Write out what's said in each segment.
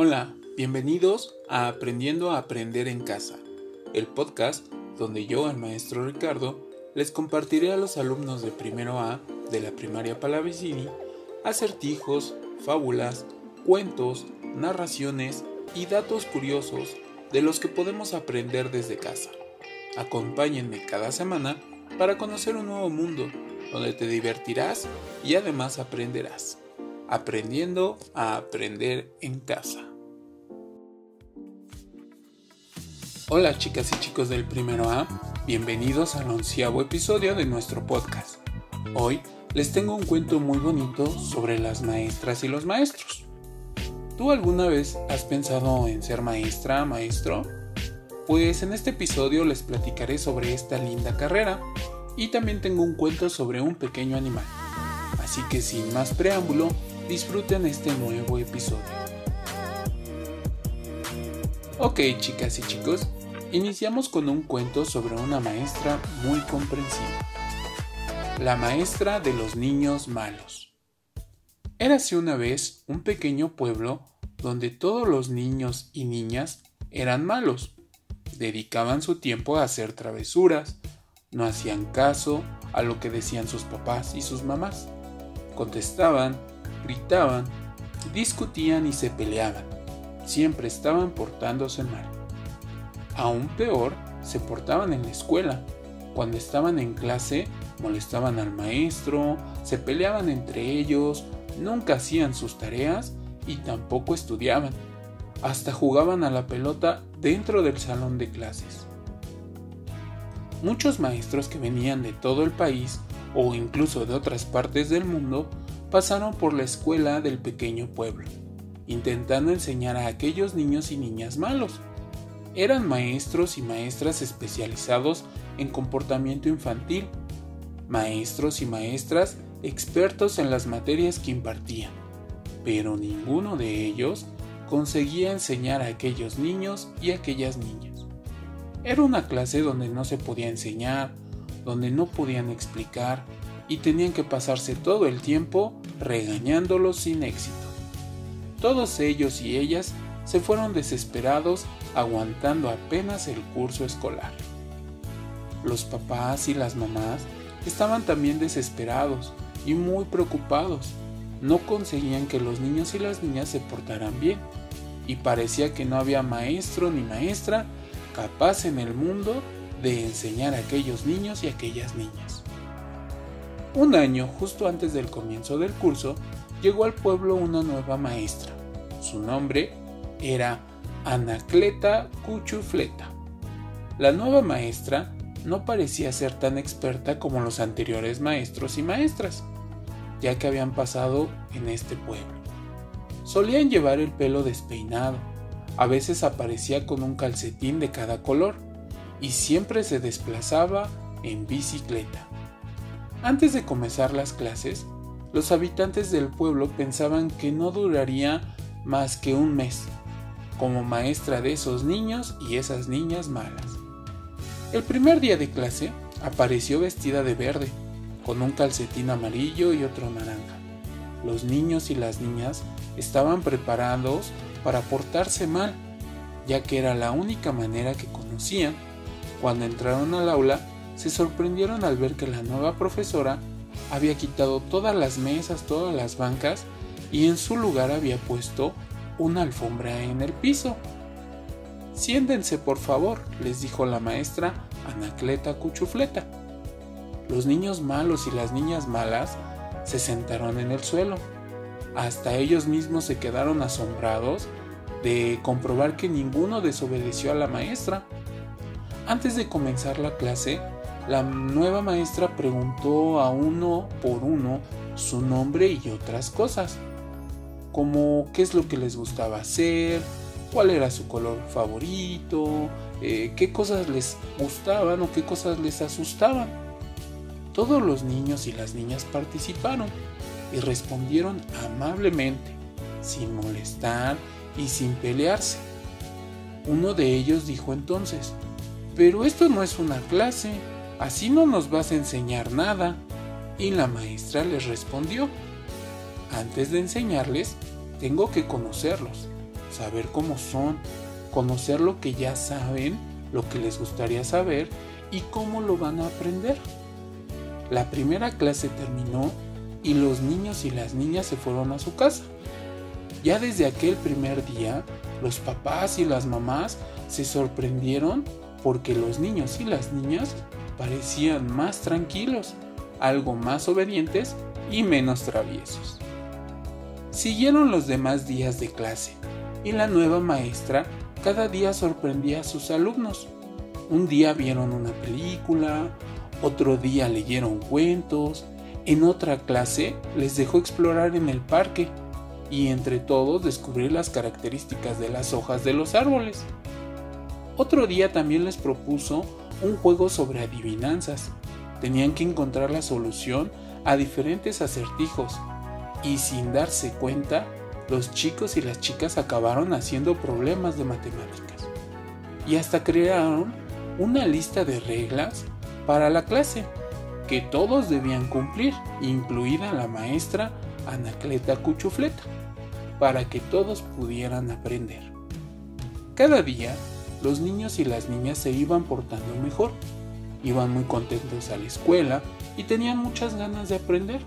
Hola, bienvenidos a Aprendiendo a Aprender en Casa, el podcast donde yo, el maestro Ricardo, les compartiré a los alumnos de primero A de la primaria Palavicini acertijos, fábulas, cuentos, narraciones y datos curiosos de los que podemos aprender desde casa. Acompáñenme cada semana para conocer un nuevo mundo donde te divertirás y además aprenderás. Aprendiendo a aprender en casa. Hola chicas y chicos del primero A, bienvenidos al onceavo episodio de nuestro podcast. Hoy les tengo un cuento muy bonito sobre las maestras y los maestros. ¿Tú alguna vez has pensado en ser maestra, maestro? Pues en este episodio les platicaré sobre esta linda carrera y también tengo un cuento sobre un pequeño animal. Así que sin más preámbulo, disfruten este nuevo episodio. Ok chicas y chicos, iniciamos con un cuento sobre una maestra muy comprensiva. La maestra de los niños malos. Érase una vez un pequeño pueblo donde todos los niños y niñas eran malos. Dedicaban su tiempo a hacer travesuras, no hacían caso a lo que decían sus papás y sus mamás. Contestaban gritaban, discutían y se peleaban. Siempre estaban portándose mal. Aún peor, se portaban en la escuela. Cuando estaban en clase, molestaban al maestro, se peleaban entre ellos, nunca hacían sus tareas y tampoco estudiaban. Hasta jugaban a la pelota dentro del salón de clases. Muchos maestros que venían de todo el país o incluso de otras partes del mundo pasaron por la escuela del pequeño pueblo, intentando enseñar a aquellos niños y niñas malos. Eran maestros y maestras especializados en comportamiento infantil, maestros y maestras expertos en las materias que impartían, pero ninguno de ellos conseguía enseñar a aquellos niños y aquellas niñas. Era una clase donde no se podía enseñar, donde no podían explicar, y tenían que pasarse todo el tiempo regañándolos sin éxito. Todos ellos y ellas se fueron desesperados aguantando apenas el curso escolar. Los papás y las mamás estaban también desesperados y muy preocupados. No conseguían que los niños y las niñas se portaran bien y parecía que no había maestro ni maestra capaz en el mundo de enseñar a aquellos niños y aquellas niñas. Un año justo antes del comienzo del curso, llegó al pueblo una nueva maestra. Su nombre era Anacleta Cuchufleta. La nueva maestra no parecía ser tan experta como los anteriores maestros y maestras, ya que habían pasado en este pueblo. Solían llevar el pelo despeinado, a veces aparecía con un calcetín de cada color y siempre se desplazaba en bicicleta. Antes de comenzar las clases, los habitantes del pueblo pensaban que no duraría más que un mes, como maestra de esos niños y esas niñas malas. El primer día de clase apareció vestida de verde, con un calcetín amarillo y otro naranja. Los niños y las niñas estaban preparados para portarse mal, ya que era la única manera que conocían. Cuando entraron al aula, se sorprendieron al ver que la nueva profesora había quitado todas las mesas, todas las bancas y en su lugar había puesto una alfombra en el piso. Siéntense por favor, les dijo la maestra Anacleta Cuchufleta. Los niños malos y las niñas malas se sentaron en el suelo. Hasta ellos mismos se quedaron asombrados de comprobar que ninguno desobedeció a la maestra. Antes de comenzar la clase, la nueva maestra preguntó a uno por uno su nombre y otras cosas, como qué es lo que les gustaba hacer, cuál era su color favorito, eh, qué cosas les gustaban o qué cosas les asustaban. Todos los niños y las niñas participaron y respondieron amablemente, sin molestar y sin pelearse. Uno de ellos dijo entonces, pero esto no es una clase, Así no nos vas a enseñar nada. Y la maestra les respondió, antes de enseñarles, tengo que conocerlos. saber cómo son, conocer lo que ya saben, lo que les gustaría saber y cómo lo van a aprender. La primera clase terminó y los niños y las niñas se fueron a su casa. Ya desde aquel primer día, los papás y las mamás se sorprendieron porque los niños y las niñas parecían más tranquilos, algo más obedientes y menos traviesos. Siguieron los demás días de clase y la nueva maestra cada día sorprendía a sus alumnos. Un día vieron una película, otro día leyeron cuentos, en otra clase les dejó explorar en el parque y entre todos descubrir las características de las hojas de los árboles. Otro día también les propuso un juego sobre adivinanzas. Tenían que encontrar la solución a diferentes acertijos y sin darse cuenta, los chicos y las chicas acabaron haciendo problemas de matemáticas. Y hasta crearon una lista de reglas para la clase que todos debían cumplir, incluida la maestra Anacleta Cuchufleta, para que todos pudieran aprender. Cada día, los niños y las niñas se iban portando mejor, iban muy contentos a la escuela y tenían muchas ganas de aprender.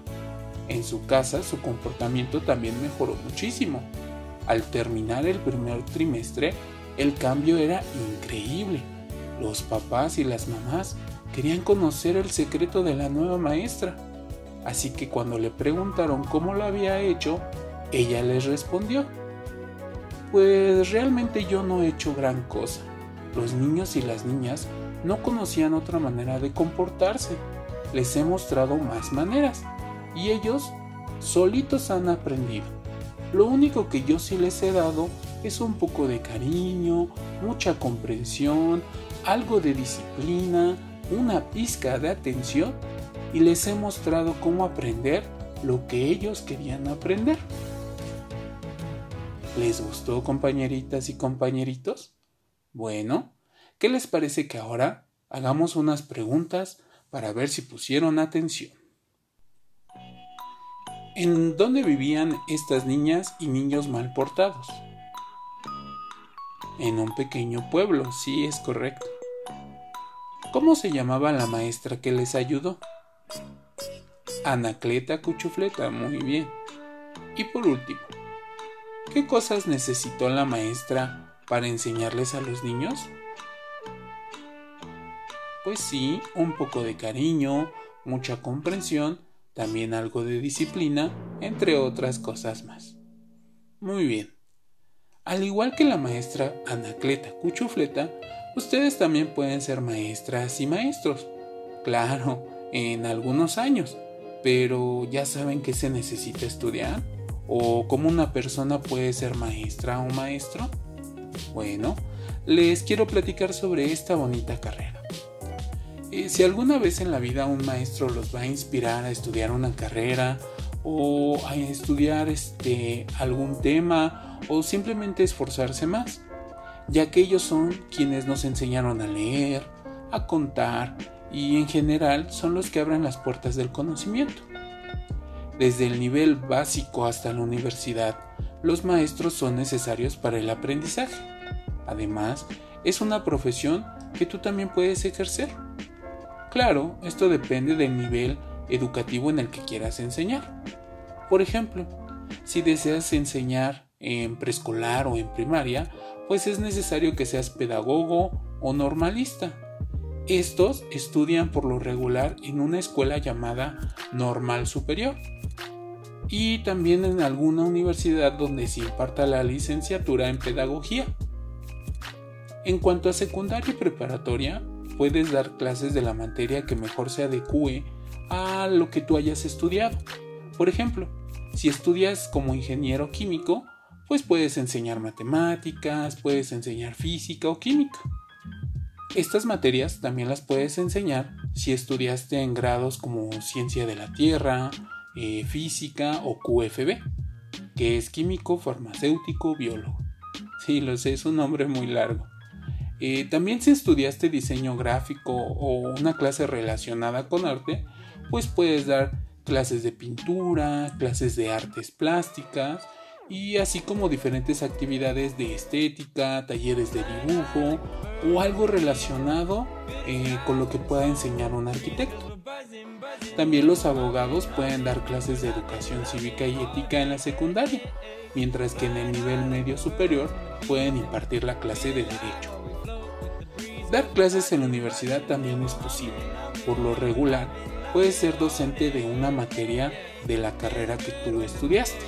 En su casa su comportamiento también mejoró muchísimo. Al terminar el primer trimestre, el cambio era increíble. Los papás y las mamás querían conocer el secreto de la nueva maestra. Así que cuando le preguntaron cómo lo había hecho, ella les respondió, pues realmente yo no he hecho gran cosa. Los niños y las niñas no conocían otra manera de comportarse. Les he mostrado más maneras y ellos solitos han aprendido. Lo único que yo sí les he dado es un poco de cariño, mucha comprensión, algo de disciplina, una pizca de atención y les he mostrado cómo aprender lo que ellos querían aprender. ¿Les gustó compañeritas y compañeritos? Bueno, ¿qué les parece que ahora hagamos unas preguntas para ver si pusieron atención? ¿En dónde vivían estas niñas y niños mal portados? En un pequeño pueblo, sí es correcto. ¿Cómo se llamaba la maestra que les ayudó? Anacleta Cuchufleta, muy bien. Y por último, ¿qué cosas necesitó la maestra para enseñarles a los niños? Pues sí, un poco de cariño, mucha comprensión también algo de disciplina, entre otras cosas más. Muy bien. Al igual que la maestra Anacleta Cuchufleta, ustedes también pueden ser maestras y maestros. Claro, en algunos años, pero ya saben que se necesita estudiar o cómo una persona puede ser maestra o maestro. Bueno, les quiero platicar sobre esta bonita carrera. Eh, si alguna vez en la vida un maestro los va a inspirar a estudiar una carrera o a estudiar este, algún tema o simplemente esforzarse más, ya que ellos son quienes nos enseñaron a leer, a contar y en general son los que abren las puertas del conocimiento. Desde el nivel básico hasta la universidad, los maestros son necesarios para el aprendizaje. Además, es una profesión que tú también puedes ejercer. Claro, esto depende del nivel educativo en el que quieras enseñar. Por ejemplo, si deseas enseñar en preescolar o en primaria, pues es necesario que seas pedagogo o normalista. Estos estudian por lo regular en una escuela llamada Normal Superior y también en alguna universidad donde se imparta la licenciatura en pedagogía. En cuanto a secundaria y preparatoria, puedes dar clases de la materia que mejor se adecue a lo que tú hayas estudiado. Por ejemplo, si estudias como ingeniero químico, pues puedes enseñar matemáticas, puedes enseñar física o química. Estas materias también las puedes enseñar si estudiaste en grados como ciencia de la tierra, eh, física o QFB, que es químico, farmacéutico, biólogo. Sí, lo sé, es un nombre muy largo. Eh, también si estudiaste diseño gráfico o una clase relacionada con arte, pues puedes dar clases de pintura, clases de artes plásticas y así como diferentes actividades de estética, talleres de dibujo o algo relacionado eh, con lo que pueda enseñar un arquitecto. También los abogados pueden dar clases de educación cívica y ética en la secundaria, mientras que en el nivel medio superior pueden impartir la clase de derecho. Dar clases en la universidad también es posible. Por lo regular, puedes ser docente de una materia de la carrera que tú estudiaste,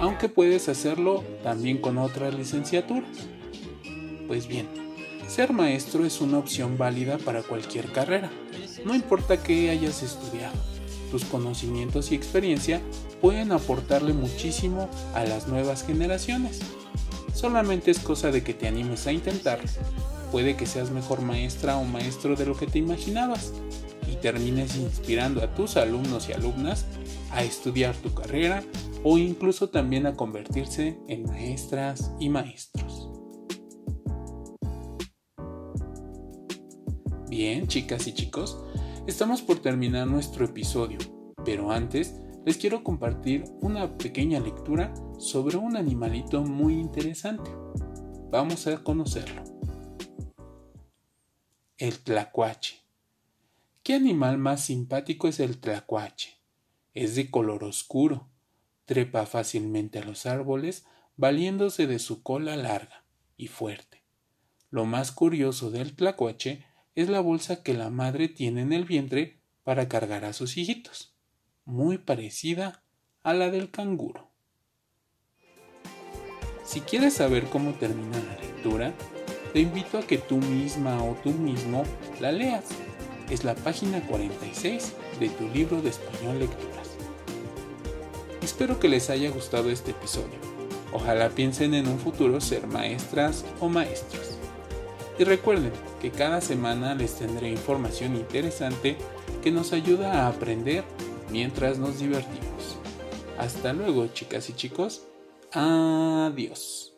aunque puedes hacerlo también con otras licenciaturas. Pues bien, ser maestro es una opción válida para cualquier carrera, no importa qué hayas estudiado. Tus conocimientos y experiencia pueden aportarle muchísimo a las nuevas generaciones. Solamente es cosa de que te animes a intentarlo puede que seas mejor maestra o maestro de lo que te imaginabas y termines inspirando a tus alumnos y alumnas a estudiar tu carrera o incluso también a convertirse en maestras y maestros. Bien, chicas y chicos, estamos por terminar nuestro episodio, pero antes les quiero compartir una pequeña lectura sobre un animalito muy interesante. Vamos a conocerlo. El tlacuache. ¿Qué animal más simpático es el tlacuache? Es de color oscuro, trepa fácilmente a los árboles, valiéndose de su cola larga y fuerte. Lo más curioso del tlacuache es la bolsa que la madre tiene en el vientre para cargar a sus hijitos, muy parecida a la del canguro. Si quieres saber cómo termina la lectura, te invito a que tú misma o tú mismo la leas. Es la página 46 de tu libro de español lecturas. Espero que les haya gustado este episodio. Ojalá piensen en un futuro ser maestras o maestros. Y recuerden que cada semana les tendré información interesante que nos ayuda a aprender mientras nos divertimos. Hasta luego chicas y chicos. Adiós.